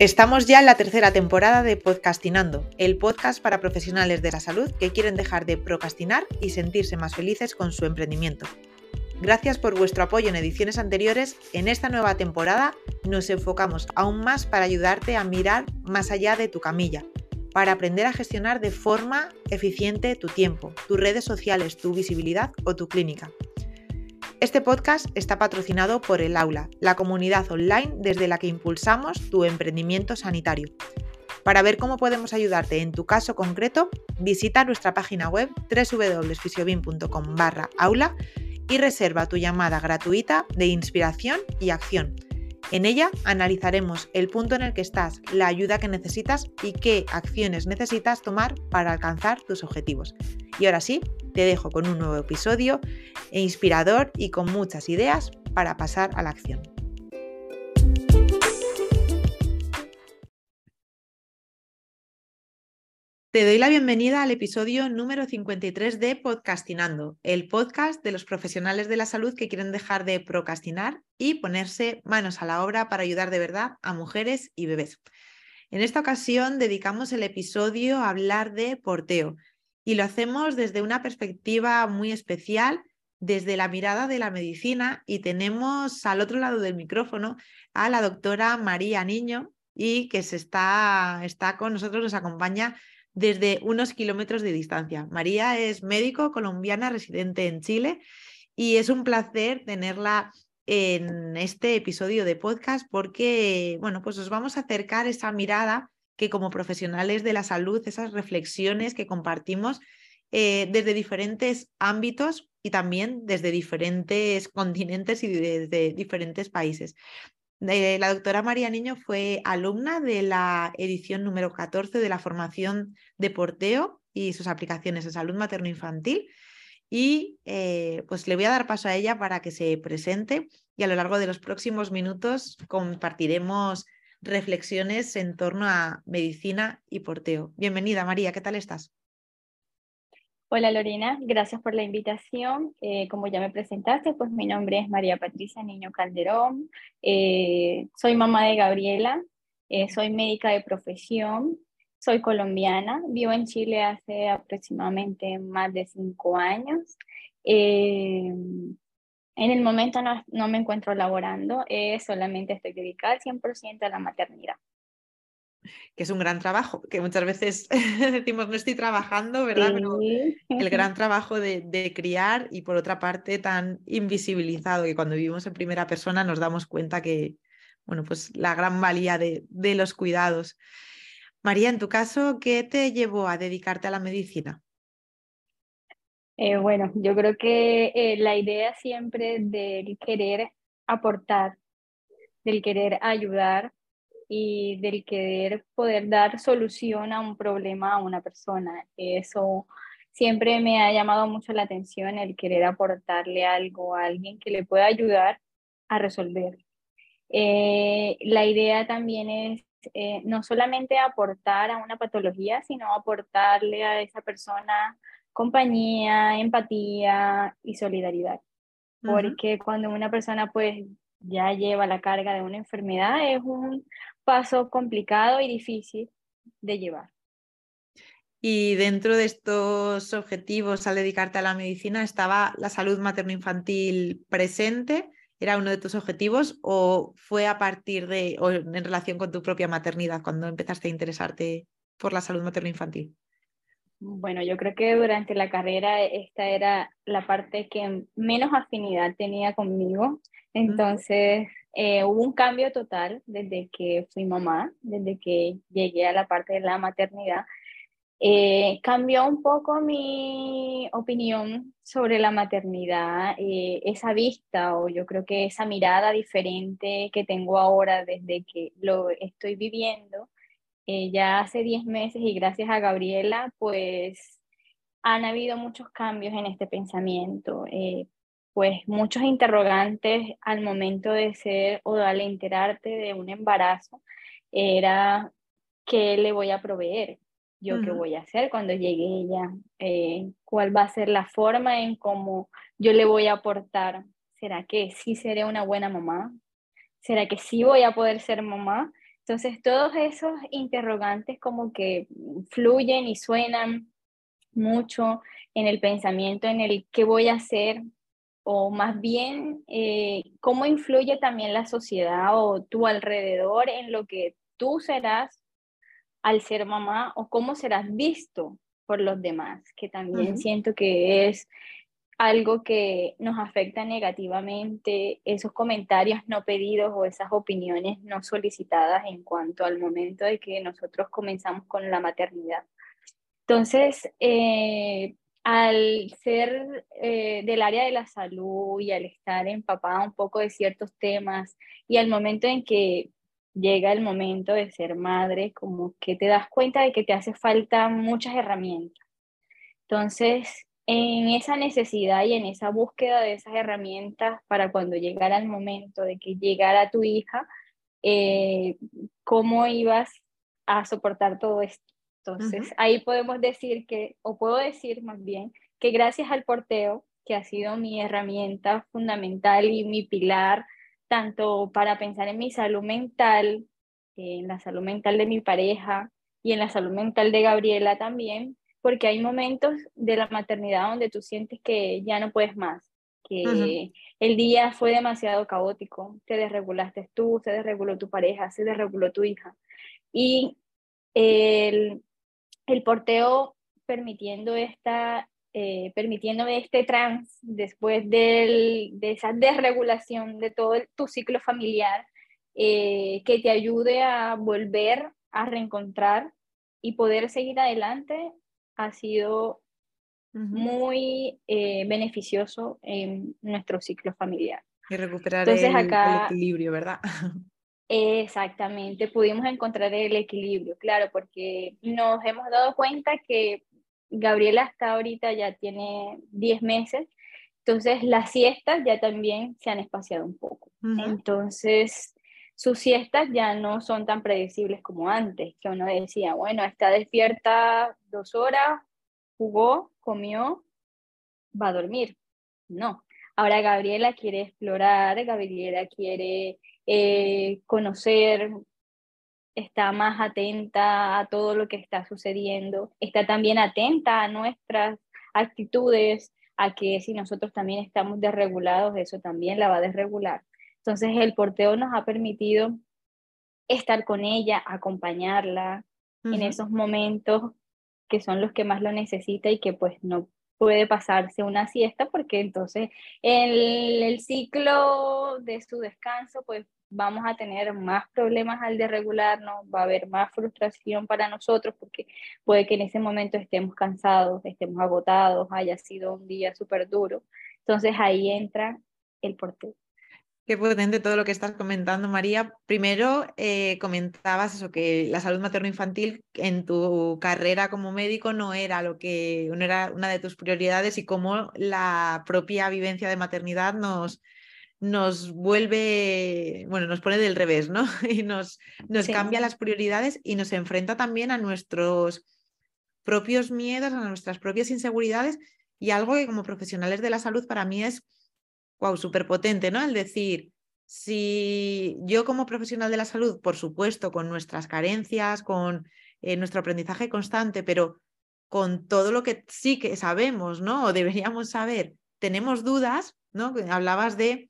Estamos ya en la tercera temporada de Podcastinando, el podcast para profesionales de la salud que quieren dejar de procrastinar y sentirse más felices con su emprendimiento. Gracias por vuestro apoyo en ediciones anteriores. En esta nueva temporada nos enfocamos aún más para ayudarte a mirar más allá de tu camilla, para aprender a gestionar de forma eficiente tu tiempo, tus redes sociales, tu visibilidad o tu clínica. Este podcast está patrocinado por el Aula, la comunidad online desde la que impulsamos tu emprendimiento sanitario. Para ver cómo podemos ayudarte en tu caso concreto, visita nuestra página web www.fisiobin.com aula y reserva tu llamada gratuita de inspiración y acción. En ella analizaremos el punto en el que estás, la ayuda que necesitas y qué acciones necesitas tomar para alcanzar tus objetivos. Y ahora sí, te dejo con un nuevo episodio e inspirador y con muchas ideas para pasar a la acción. Te doy la bienvenida al episodio número 53 de Podcastinando, el podcast de los profesionales de la salud que quieren dejar de procrastinar y ponerse manos a la obra para ayudar de verdad a mujeres y bebés. En esta ocasión dedicamos el episodio a hablar de porteo, y lo hacemos desde una perspectiva muy especial, desde la mirada de la medicina y tenemos al otro lado del micrófono a la doctora María Niño y que se está, está con nosotros, nos acompaña desde unos kilómetros de distancia. María es médico colombiana residente en Chile y es un placer tenerla en este episodio de podcast porque, bueno, pues os vamos a acercar esa mirada que como profesionales de la salud, esas reflexiones que compartimos eh, desde diferentes ámbitos y también desde diferentes continentes y desde diferentes países. la doctora María Niño fue alumna de la edición número 14 de la formación de porteo y sus aplicaciones en salud materno-infantil. Y eh, pues le voy a dar paso a ella para que se presente y a lo largo de los próximos minutos compartiremos reflexiones en torno a medicina y porteo. Bienvenida, María, ¿qué tal estás? Hola Lorena, gracias por la invitación. Eh, como ya me presentaste, pues mi nombre es María Patricia Niño Calderón. Eh, soy mamá de Gabriela, eh, soy médica de profesión, soy colombiana, vivo en Chile hace aproximadamente más de cinco años. En el momento no, no me encuentro laborando, eh, solamente estoy dedicada al 100% a la maternidad. Que es un gran trabajo, que muchas veces decimos no estoy trabajando, ¿verdad? Pero el gran trabajo de, de, criar y por otra parte tan invisibilizado que cuando vivimos en primera persona nos damos cuenta que, bueno, pues la gran valía de, de los cuidados. María, en tu caso, ¿qué te llevó a dedicarte a la medicina? Eh, bueno, yo creo que eh, la idea siempre del querer aportar, del querer ayudar y del querer poder dar solución a un problema a una persona, eso siempre me ha llamado mucho la atención, el querer aportarle algo a alguien que le pueda ayudar a resolver. Eh, la idea también es no solamente aportar a una patología, sino aportarle a esa persona compañía, empatía y solidaridad. Porque cuando una persona pues ya lleva la carga de una enfermedad es un paso complicado y difícil de llevar. Y dentro de estos objetivos al dedicarte a la medicina estaba la salud materno-infantil presente, ¿era uno de tus objetivos o fue a partir de o en relación con tu propia maternidad cuando empezaste a interesarte por la salud materno-infantil? Bueno, yo creo que durante la carrera esta era la parte que menos afinidad tenía conmigo. Entonces, eh, hubo un cambio total desde que fui mamá, desde que llegué a la parte de la maternidad. Eh, cambió un poco mi opinión sobre la maternidad, eh, esa vista o yo creo que esa mirada diferente que tengo ahora desde que lo estoy viviendo eh, ya hace 10 meses y gracias a Gabriela, pues han habido muchos cambios en este pensamiento, eh, pues muchos interrogantes al momento de ser o al enterarte de un embarazo, era qué le voy a proveer, yo qué voy a hacer cuando llegue ella, eh, cuál va a ser la forma en cómo yo le voy a aportar. ¿Será que sí seré una buena mamá? ¿Será que sí voy a poder ser mamá? Entonces, todos esos interrogantes como que fluyen y suenan mucho en el pensamiento, en el qué voy a hacer, o más bien eh, cómo influye también la sociedad o tu alrededor en lo que tú serás al ser mamá o cómo serás visto por los demás, que también siento que es algo que nos afecta negativamente, esos comentarios no pedidos o esas opiniones no solicitadas en cuanto al momento de que nosotros comenzamos con la maternidad. Entonces, eh, al ser eh, del área de la salud y al estar empapada un poco de ciertos temas y al momento en que llega el momento de ser madre, como que te das cuenta de que te hace falta muchas herramientas. Entonces, en esa necesidad y en esa búsqueda de esas herramientas para cuando llegara el momento de que llegara tu hija, eh, cómo ibas a soportar todo esto. Entonces, ahí podemos decir que, o puedo decir más bien, que gracias al porteo, que ha sido mi herramienta fundamental y mi pilar, tanto para pensar en mi salud mental, en la salud mental de mi pareja y en la salud mental de Gabriela también, porque hay momentos de la maternidad donde tú sientes que ya no puedes más, que el día fue demasiado caótico, te desregulaste tú, se desreguló tu pareja, se desreguló tu hija. Y el, el porteo permitiendo esta eh, permitiéndome este trance después de esa desregulación de todo tu ciclo familiar, eh, que te ayude a volver a reencontrar y poder seguir adelante ha sido muy eh, beneficioso en nuestro ciclo familiar. Y recuperar el, equilibrio, ¿verdad? Exactamente, pudimos encontrar el equilibrio, claro, porque nos hemos dado cuenta que Gabriela hasta ahorita ya tiene 10 meses, entonces las siestas ya también se han espaciado un poco. Entonces, sus siestas ya no son tan predecibles como antes, que uno decía, bueno, está despierta dos horas, jugó, comió, va a dormir. No. Ahora Gabriela quiere explorar, Gabriela quiere eh, conocer, está más atenta a todo lo que está sucediendo, está también atenta a nuestras actitudes, a que si nosotros también estamos desregulados, eso también la va a desregular. Entonces el porteo nos ha permitido estar con ella, acompañarla en esos momentos que son los que más lo necesita y que pues no puede pasarse una siesta porque entonces el, el ciclo de su descanso pues vamos a tener más problemas al desregularnos, va a haber más frustración para nosotros porque puede que en ese momento estemos cansados, estemos agotados, haya sido un día súper duro. Entonces ahí entra el porteo. Qué potente todo lo que estás comentando, María. Primero, eh, comentabas eso, que la salud materno-infantil en tu carrera como médico no era lo que no era una de tus prioridades y cómo la propia vivencia de maternidad nos, nos vuelve, bueno, nos pone del revés, ¿no? Y nos, nos cambia las prioridades y nos enfrenta también a nuestros propios miedos, a nuestras propias inseguridades y algo que como profesionales de la salud para mí es wow, súper potente, ¿no? El decir, si yo como profesional de la salud, por supuesto, con nuestras carencias, con eh, nuestro aprendizaje constante, pero con todo lo que sí que sabemos, ¿no? O deberíamos saber, tenemos dudas, ¿no? Hablabas de,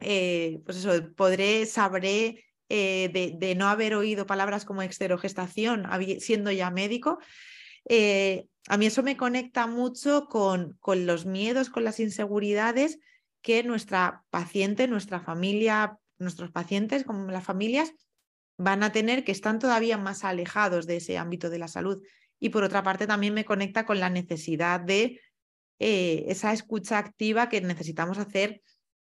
eh, pues eso, podré, sabré eh, de, no haber oído palabras como exterogestación siendo ya médico. a mí eso me conecta mucho con, con los miedos, con las inseguridades que nuestra paciente, nuestra familia, nuestros pacientes, como las familias, van a tener que están todavía más alejados de ese ámbito de la salud. Y por otra parte, también me conecta con la necesidad de eh, esa escucha activa que necesitamos hacer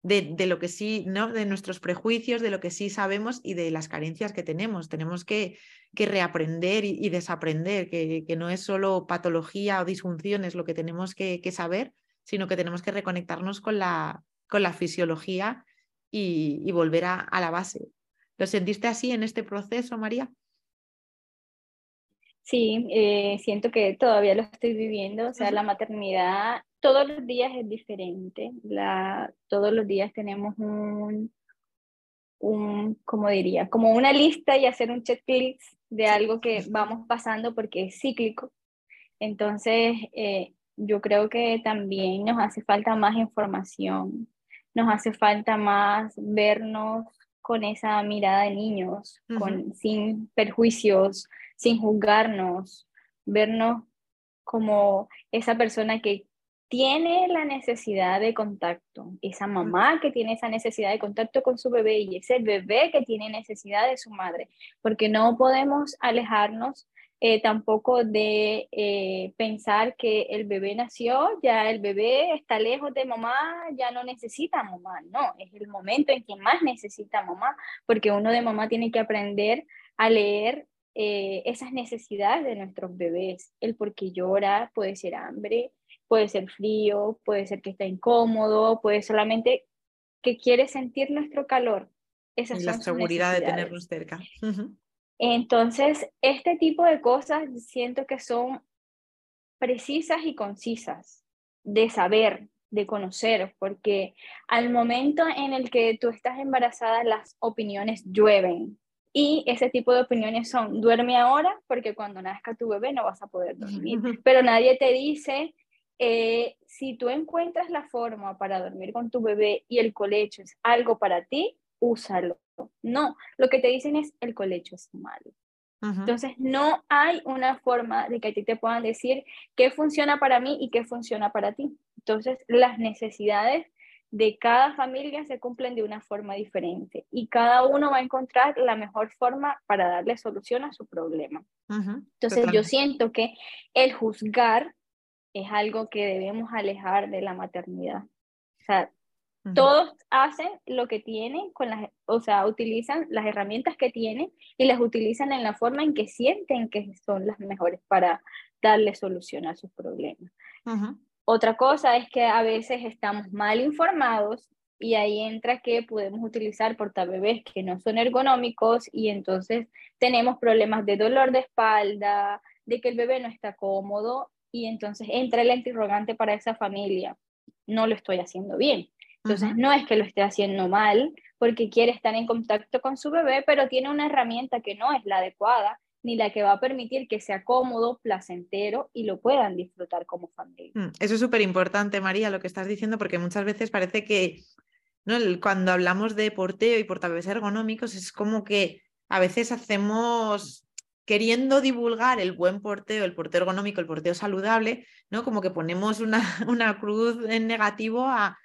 de, de, lo que sí, ¿no? de nuestros prejuicios, de lo que sí sabemos y de las carencias que tenemos. Tenemos que, que reaprender y, desaprender, que, que, no es solo patología o disfunciones lo que tenemos que, que saber, sino que tenemos que reconectarnos con la, con la fisiología y, volver a, la base. ¿Lo sentiste así en este proceso, María? Sí, eh, siento que todavía lo estoy viviendo, o sea, la maternidad todos los días es diferente, la, todos los días tenemos un, un, como diría, como una lista y hacer un checklist de algo que vamos pasando porque es cíclico. Entonces, eh, yo creo que también nos hace falta más información, nos hace falta más vernos con esa mirada de niños, con, sin perjuicios, sin juzgarnos, vernos como esa persona que tiene la necesidad de contacto, esa mamá que tiene esa necesidad de contacto con su bebé y ese bebé que tiene necesidad de su madre, porque no podemos alejarnos eh, tampoco de eh, pensar que el bebé nació, ya el bebé está lejos de mamá, ya no necesita mamá, no, es el momento en que más necesita mamá, porque uno de mamá tiene que aprender a leer eh, esas necesidades de nuestros bebés, el por qué llora, puede ser hambre, puede ser frío, puede ser que está incómodo, puede solamente que quiere sentir nuestro calor. Esa y la seguridad de tenernos cerca. Entonces, este tipo de cosas siento que son precisas y concisas de saber, de conocer, porque al momento en el que tú estás embarazada, las opiniones llueven. Y ese tipo de opiniones son, duerme ahora porque cuando nazca tu bebé no vas a poder dormir. Pero nadie te dice, eh, si tú encuentras la forma para dormir con tu bebé y el colecho es algo para ti, úsalo. No, lo que te dicen es el colecho es malo. Entonces, no hay una forma de que a ti te puedan decir qué funciona para mí y qué funciona para ti. Entonces, las necesidades de cada familia se cumplen de una forma diferente y cada uno va a encontrar la mejor forma para darle solución a su problema. Entonces, yo siento que el juzgar es algo que debemos alejar de la maternidad. O sea, todos hacen lo que tienen, con las, o sea, utilizan las herramientas que tienen y las utilizan en la forma en que sienten que son las mejores para darle solución a sus problemas. Otra cosa es que a veces estamos mal informados y ahí entra que podemos utilizar portabebés que no son ergonómicos y entonces tenemos problemas de dolor de espalda, de que el bebé no está cómodo y entonces entra el interrogante para esa familia, no lo estoy haciendo bien. Entonces no es que lo esté haciendo mal porque quiere estar en contacto con su bebé, pero tiene una herramienta que no es la adecuada ni la que va a permitir que sea cómodo, placentero y lo puedan disfrutar como familia. Mm, eso es súper importante, María, lo que estás diciendo, porque muchas veces parece que ¿no? cuando hablamos de porteo y portabebés ergonómicos es como que a veces hacemos queriendo divulgar el buen porteo, el porteo ergonómico, el porteo saludable, ¿no? Como que ponemos una, una cruz en negativo a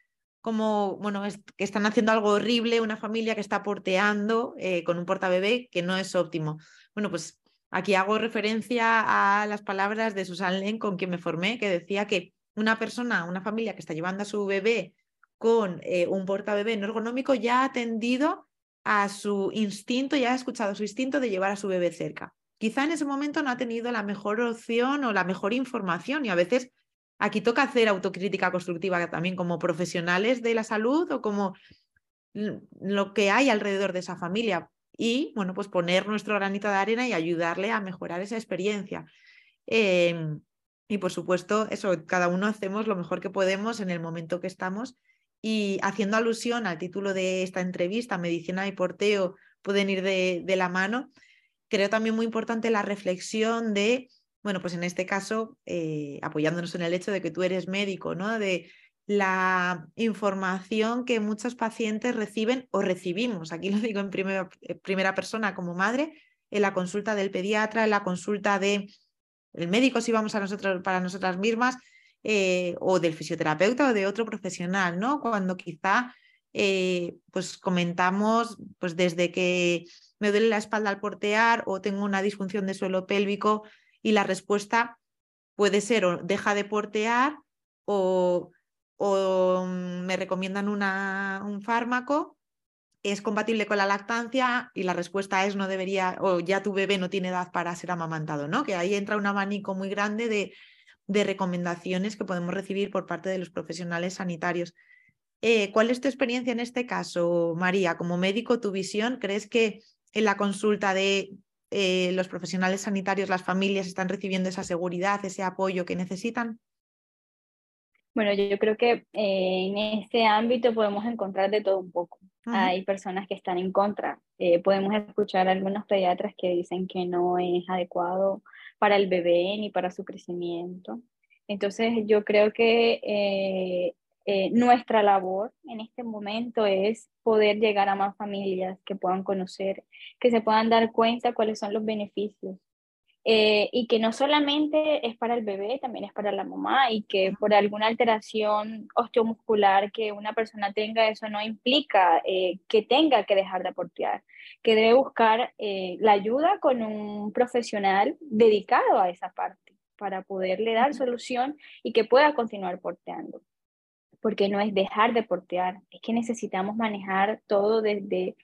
como, bueno, es, que están haciendo algo horrible, una familia que está porteando eh, con un portabebé que no es óptimo. Bueno, pues aquí hago referencia a las palabras de Susan Len, con quien me formé, que decía que una persona, una familia que está llevando a su bebé con eh, un portabebé no ergonómico ya ha atendido a su instinto, ya ha escuchado su instinto de llevar a su bebé cerca quizá en ese momento no ha tenido la mejor opción o la mejor información y a veces aquí toca hacer autocrítica constructiva también como profesionales de la salud o como lo que hay alrededor de esa familia y bueno pues poner nuestro granito de arena y ayudarle a mejorar esa experiencia. Em, y por supuesto eso cada uno hacemos lo mejor que podemos en el momento que estamos y haciendo alusión al título de esta entrevista medicina y porteo pueden ir de, de la mano. Creo también muy importante la reflexión de, bueno, pues en este caso, eh, apoyándonos en el hecho de que tú eres médico, ¿no? De la información que muchos pacientes reciben o recibimos, aquí lo digo en primera, eh, primera persona como madre, en la consulta del pediatra, en la consulta del el médico si vamos a nosotros, para nosotras mismas, eh, o del fisioterapeuta o de otro profesional, ¿no? Cuando quizá pues comentamos pues desde que me duele la espalda al portear o tengo una disfunción de suelo pélvico y la respuesta puede ser o deja de portear o, o me recomiendan un fármaco, es compatible con la lactancia y la respuesta es no debería o ya tu bebé no tiene edad para ser amamantado, ¿no? Que ahí entra un abanico muy grande de, de recomendaciones que podemos recibir por parte de los profesionales sanitarios. Eh, ¿Cuál es tu experiencia en este caso, María? Como médico, tu visión, ¿crees que en la consulta de eh, los profesionales sanitarios, las familias están recibiendo esa seguridad, ese apoyo que necesitan? Bueno, yo creo que eh, en este ámbito podemos encontrar de todo un poco. hay personas que están en contra. Eh, podemos escuchar a algunos pediatras que dicen que no es adecuado para el bebé ni para su crecimiento. Entonces yo creo que eh, eh, nuestra labor en este momento es poder llegar a más familias que puedan conocer, que se puedan dar cuenta cuáles son los beneficios eh, y que no solamente es para el bebé, también es para la mamá y que por alguna alteración osteomuscular que una persona tenga, eso no implica eh, que tenga que dejar de aportear, que debe buscar la ayuda con un profesional dedicado a esa parte para poderle dar solución y que pueda continuar porteando. Porque no es dejar de portear, es que necesitamos manejar todo desde,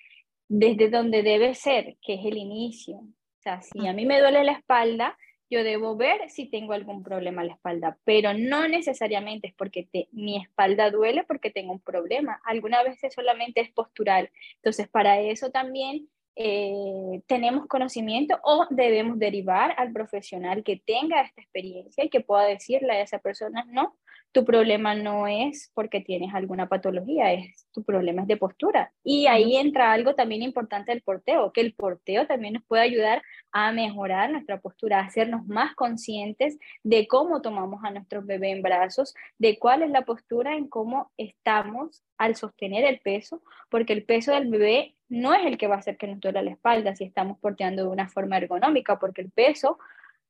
desde donde debe ser, que es el inicio, o sea, si a mí me duele la espalda, yo debo ver si tengo algún problema en la espalda, pero no necesariamente es porque mi espalda duele porque tengo un problema. Algunas veces solamente es postural. Entonces, para eso también eh, tenemos conocimiento o debemos derivar al profesional que tenga esta experiencia y que pueda decirle a esa persona, no, tu problema no es porque tienes alguna patología, es tu problema es de postura. Y ahí entra algo también importante del porteo, que el porteo también nos puede ayudar a mejorar nuestra postura, a hacernos más conscientes de cómo tomamos a nuestro bebé en brazos, de cuál es la postura en cómo estamos al sostener el peso, porque el peso del bebé no es el que va a hacer que nos duela la espalda si estamos porteando de una forma ergonómica, porque el peso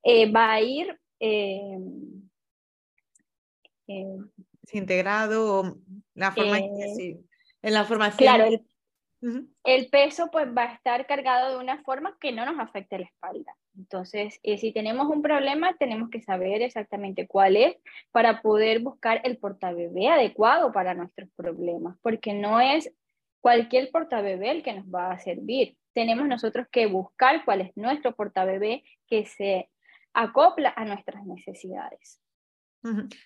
eh, va a ir... Eh, eh, integrado, la forma eh, en la formación. Claro, el, peso pues va a estar cargado de una forma que no nos afecte la espalda. Entonces, si tenemos un problema, tenemos que saber exactamente cuál es para poder buscar el portabebé adecuado para nuestros problemas, porque no es cualquier portabebé el que nos va a servir. Tenemos nosotros que buscar cuál es nuestro portabebé que se acopla a nuestras necesidades.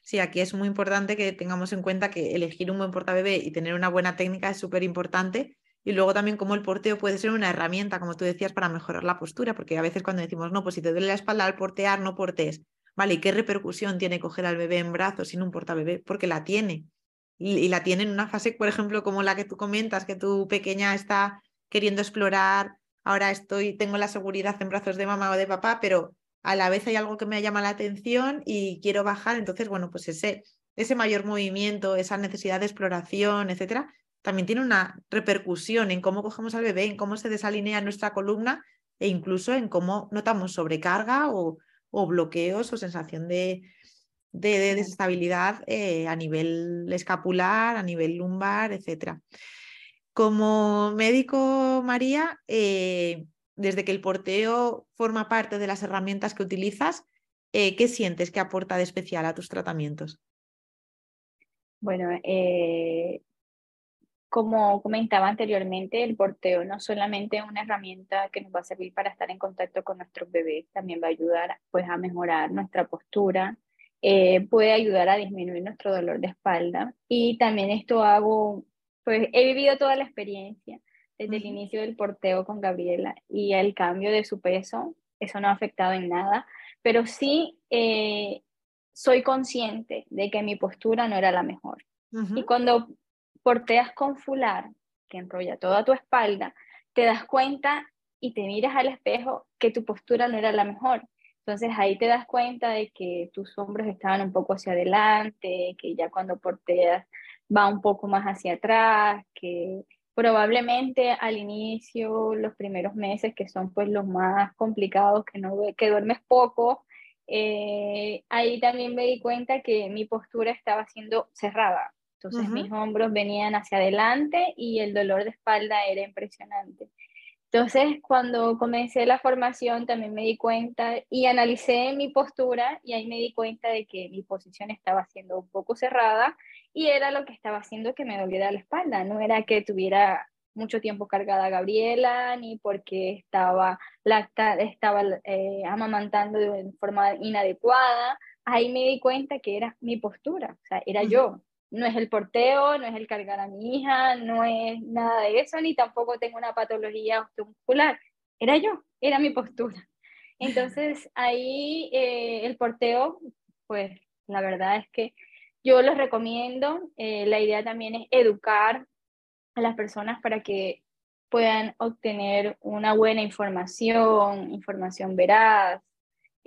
Sí, aquí es muy importante que tengamos en cuenta que elegir un buen portabebé y tener una buena técnica es súper importante. Y luego también como el porteo puede ser una herramienta, como tú decías, para mejorar la postura, porque a veces cuando decimos, no, pues si te duele la espalda al portear, no portes. Vale, ¿y qué repercusión tiene coger al bebé en brazos sin un portabebé? Porque la tiene. Y, la tiene en una fase, por ejemplo, como la que tú comentas, que tu pequeña está queriendo explorar, ahora estoy, tengo la seguridad en brazos de mamá o de papá, pero a la vez hay algo que me llama la atención y quiero bajar, entonces, bueno, pues ese, ese mayor movimiento, esa necesidad de exploración, etcétera, también tiene una repercusión en cómo cogemos al bebé, en cómo se desalinea nuestra columna e incluso en cómo notamos sobrecarga o, bloqueos o sensación de, de, desestabilidad eh, a nivel escapular, a nivel lumbar, etcétera. Como médico, María, eh, desde que el porteo forma parte de las herramientas que utilizas, eh, ¿qué sientes que aporta de especial a tus tratamientos? Bueno, como comentaba anteriormente, el porteo no solamente es una herramienta que nos va a servir para estar en contacto con nuestros bebés, también va a ayudar pues, a mejorar nuestra postura, eh, puede ayudar a disminuir nuestro dolor de espalda y también esto hago, pues he vivido toda la experiencia desde el inicio del porteo con Gabriela y el cambio de su peso, eso no ha afectado en nada, pero sí eh, soy consciente de que mi postura no era la mejor. Y cuando porteas con fular, que enrolla toda tu espalda, te das cuenta y te miras al espejo que tu postura no era la mejor. Entonces ahí te das cuenta de que tus hombros estaban un poco hacia adelante, que ya cuando porteas va un poco más hacia atrás, que probablemente al inicio, los primeros meses, que son pues los más complicados, que, no, que duermes poco, eh, ahí también me di cuenta que mi postura estaba siendo cerrada. Entonces mis hombros venían hacia adelante y el dolor de espalda era impresionante. Entonces, cuando comencé la formación, también me di cuenta y analicé mi postura y ahí me di cuenta de que mi posición estaba siendo un poco cerrada y era lo que estaba haciendo que me doliera la espalda. No era que tuviera mucho tiempo cargada Gabriela, ni porque estaba, lacta, estaba eh, amamantando de forma inadecuada. Ahí me di cuenta que era mi postura, o sea, era yo, no es el porteo, no es el cargar a mi hija, no es nada de eso, ni tampoco tengo una patología osteomuscular. Era yo, era mi postura. Entonces ahí eh, el porteo, pues la verdad es que yo los recomiendo. Eh, la idea también es educar a las personas para que puedan obtener una buena información, información veraz,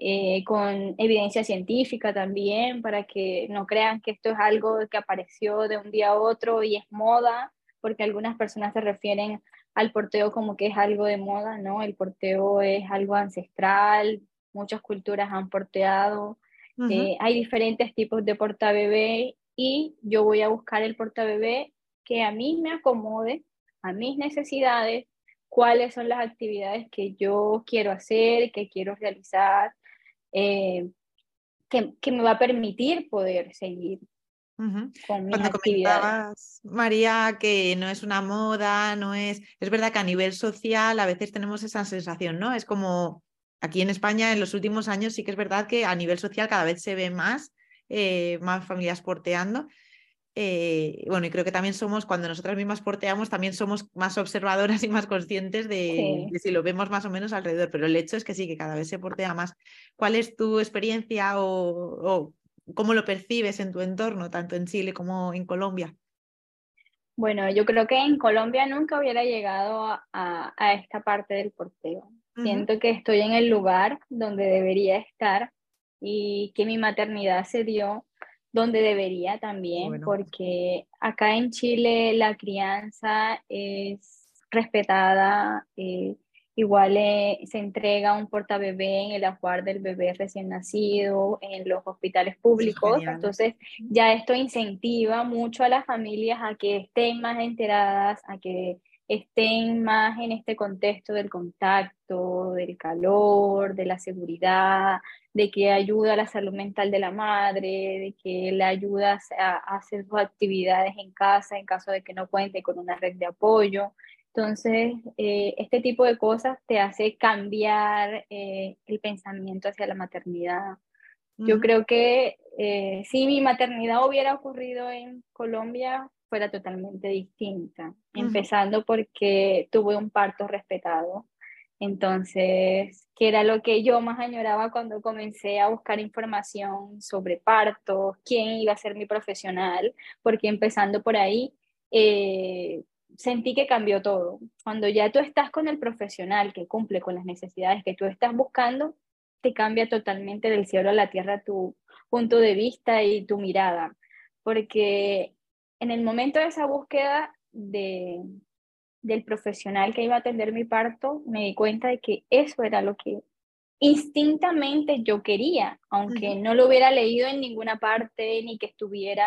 eh, con evidencia científica también, para que no crean que esto es algo que apareció de un día a otro y es moda, porque algunas personas se refieren al porteo como que es algo de moda, ¿no? El porteo es algo ancestral, muchas culturas han porteado, eh, hay diferentes tipos de portabebé y yo voy a buscar el portabebé que a mí me acomode a mis necesidades, cuáles son las actividades que yo quiero hacer, que quiero realizar, eh, que, que, me va a permitir poder seguir con mis Cuando comentabas, María, que no es una moda, no es... Es verdad que a nivel social a veces tenemos esa sensación, ¿no? Es como aquí en España en los últimos años sí que es verdad que a nivel social cada vez se ve más, eh, más familias porteando eh, bueno, y creo que también somos, cuando nosotras mismas porteamos, también somos más observadoras y más conscientes de, si lo vemos más o menos alrededor, pero el hecho es que sí, que cada vez se portea más. ¿Cuál es tu experiencia o, cómo lo percibes en tu entorno, tanto en Chile como en Colombia? Bueno, yo creo que en Colombia nunca hubiera llegado a, esta parte del porteo. Siento que estoy en el lugar donde debería estar y que mi maternidad se dio donde debería también, porque acá en Chile la crianza es respetada, eh, igual eh, se entrega un portabebé en el ajuar del bebé recién nacido, en los hospitales públicos, entonces ya esto incentiva mucho a las familias a que estén más enteradas, a que estén más en este contexto del contacto, del calor, de la seguridad, de que ayuda a la salud mental de la madre, de que le ayuda a, hacer sus actividades en casa en caso de que no cuente con una red de apoyo. Entonces, eh, este tipo de cosas te hace cambiar eh, el pensamiento hacia la maternidad. Yo creo que eh, si mi maternidad hubiera ocurrido en Colombia, fuera totalmente distinta, empezando porque tuve un parto respetado. Entonces, que era lo que yo más añoraba cuando comencé a buscar información sobre parto, quién iba a ser mi profesional, porque empezando por ahí, eh, sentí que cambió todo. Cuando ya tú estás con el profesional que cumple con las necesidades que tú estás buscando, te cambia totalmente del cielo a la tierra tu punto de vista y tu mirada, porque en el momento de esa búsqueda de, del profesional que iba a atender mi parto, me di cuenta de que eso era lo que instintamente yo quería, aunque no lo hubiera leído en ninguna parte ni que estuviera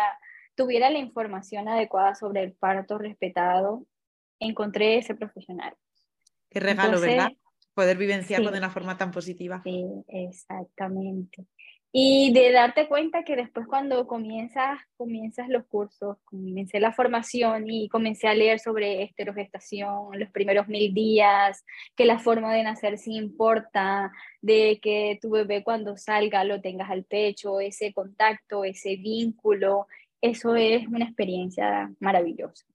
tuviera la información adecuada sobre el parto respetado, encontré ese profesional. Qué regalo, ¿verdad? Poder vivenciarlo de una forma tan positiva. Sí, exactamente. Y de darte cuenta que después cuando comienzas, comienzas los cursos, comencé la formación y comencé a leer sobre esterogestación, los primeros mil días, que la forma de nacer sí importa, de que tu bebé cuando salga lo tengas al pecho, ese contacto, ese vínculo, eso es una experiencia maravillosa.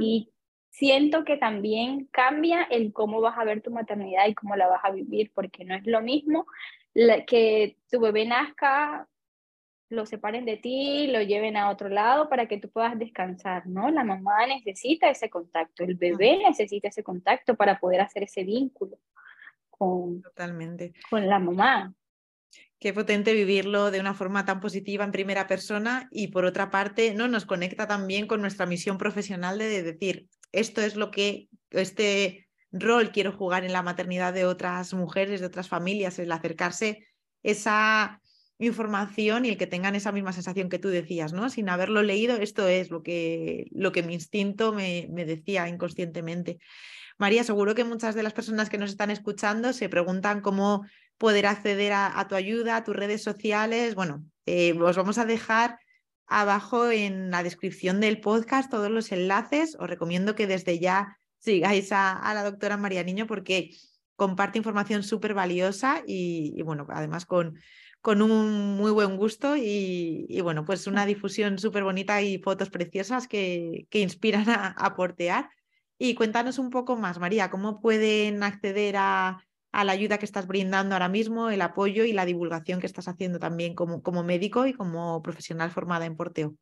Y siento que también cambia el cómo vas a ver tu maternidad y cómo la vas a vivir, porque no es lo mismo que tu bebé nazca, lo separen de ti, lo lleven a otro lado para que tú puedas descansar, ¿no? La mamá necesita ese contacto, el bebé necesita ese contacto para poder hacer ese vínculo con, Totalmente. con la mamá. Qué potente vivirlo de una forma tan positiva en primera persona y por otra parte, ¿no? Nos conecta también con nuestra misión profesional de decir, esto es lo que este rol quiero jugar en la maternidad de otras mujeres, de otras familias, el acercarse esa información y el que tengan esa misma sensación que tú decías, ¿no? Sin haberlo leído, esto es lo que, lo que mi instinto me, me decía inconscientemente. María, seguro que muchas de las personas que nos están escuchando se preguntan cómo poder acceder a, tu ayuda, a tus redes sociales. Bueno, eh, os vamos a dejar abajo en la descripción del podcast todos los enlaces. Os recomiendo que desde ya sigáis a, la doctora María Niño porque comparte información súper valiosa y, bueno, además con, un muy buen gusto y, bueno, pues una difusión súper bonita y fotos preciosas que, inspiran a, a, portear. Y cuéntanos un poco más, María, ¿cómo pueden acceder a, a, la ayuda que estás brindando ahora mismo, el apoyo y la divulgación que estás haciendo también como médico y como profesional formada en porteo?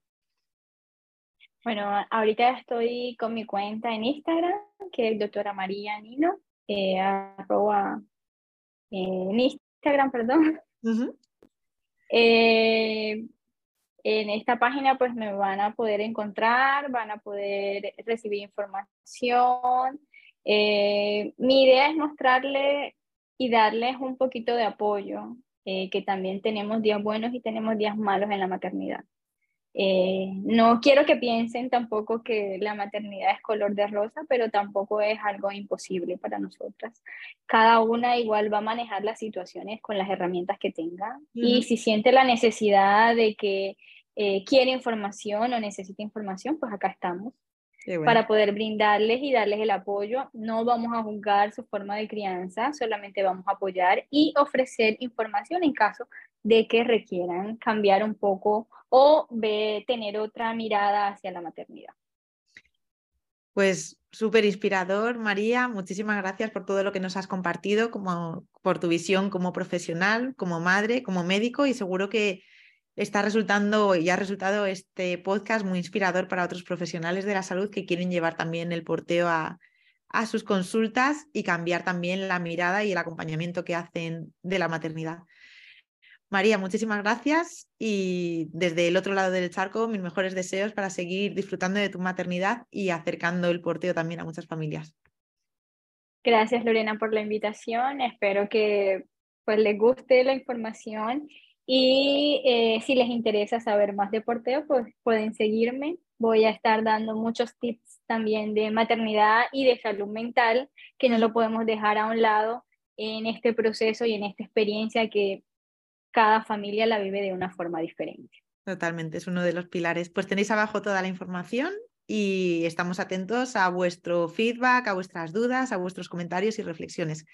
Bueno, ahorita estoy con mi cuenta en Instagram, que es doctora María Nino, eh, arroba, eh, en Instagram, perdón. Eh, en esta página pues me van a poder encontrar, van a poder recibir información. mi idea es mostrarle y darles un poquito de apoyo, que también tenemos días buenos y tenemos días malos en la maternidad. Eh, no quiero que piensen tampoco que la maternidad es color de rosa, pero tampoco es algo imposible para nosotras. Cada una igual va a manejar las situaciones con las herramientas que tenga. Y si siente la necesidad de que eh, quiere información o necesita información, pues acá estamos. Para poder brindarles y darles el apoyo, no vamos a juzgar su forma de crianza, solamente vamos a apoyar y ofrecer información en caso de que requieran cambiar un poco o tener otra mirada hacia la maternidad. Pues súper inspirador, María. Muchísimas gracias por todo lo que nos has compartido, como, por tu visión como profesional, como madre, como médico y seguro que está resultando y ha resultado este podcast muy inspirador para otros profesionales de la salud que quieren llevar también el porteo a, a sus consultas y cambiar también la mirada y el acompañamiento que hacen de la maternidad. María, muchísimas gracias y desde el otro lado del charco, mis mejores deseos para seguir disfrutando de tu maternidad y acercando el porteo también a muchas familias. Gracias Lorena por la invitación, espero que pues les guste la información y eh, si les interesa saber más de porteo, pues pueden seguirme. Voy a estar dando muchos tips también de maternidad y de salud mental que no lo podemos dejar a un lado en este proceso y en esta experiencia que cada familia la vive de una forma diferente. Totalmente, es uno de los pilares. Pues tenéis abajo toda la información y estamos atentos a vuestro feedback, a vuestras dudas, a vuestros comentarios y reflexiones.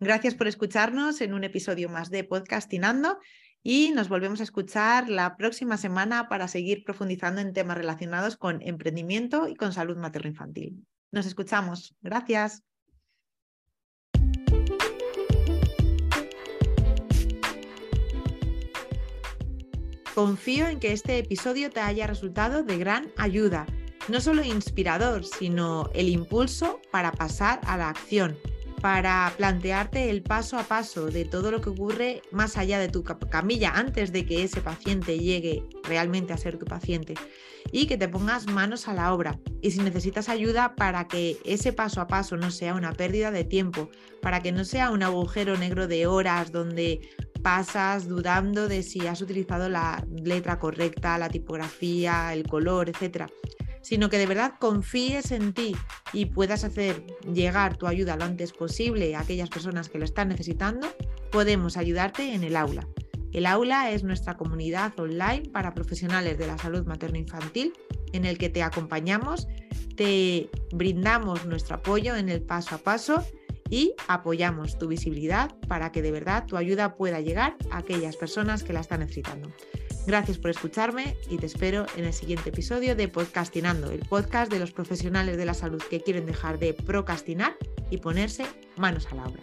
Gracias por escucharnos en un episodio más de Podcastinando y nos volvemos a escuchar la próxima semana para seguir profundizando en temas relacionados con emprendimiento y con salud materno-infantil. Nos escuchamos. Gracias. Confío en que este episodio te haya resultado de gran ayuda, no solo inspirador, sino el impulso para pasar a la acción, para plantearte el paso a paso de todo lo que ocurre más allá de tu camilla antes de que ese paciente llegue realmente a ser tu paciente y que te pongas manos a la obra. Y si necesitas ayuda para que ese paso a paso no sea una pérdida de tiempo, para que no sea un agujero negro de horas donde pasas dudando de si has utilizado la letra correcta, la tipografía, el color, etcétera, sino que de verdad confíes en ti y puedas hacer llegar tu ayuda lo antes posible a aquellas personas que lo están necesitando, podemos ayudarte en el aula. El aula es nuestra comunidad online para profesionales de la salud materno-infantil en el que te acompañamos, te brindamos nuestro apoyo en el paso a paso y apoyamos tu visibilidad para que de verdad tu ayuda pueda llegar a aquellas personas que la están necesitando. Gracias por escucharme y te espero en el siguiente episodio de Podcastinando, el podcast de los profesionales de la salud que quieren dejar de procrastinar y ponerse manos a la obra.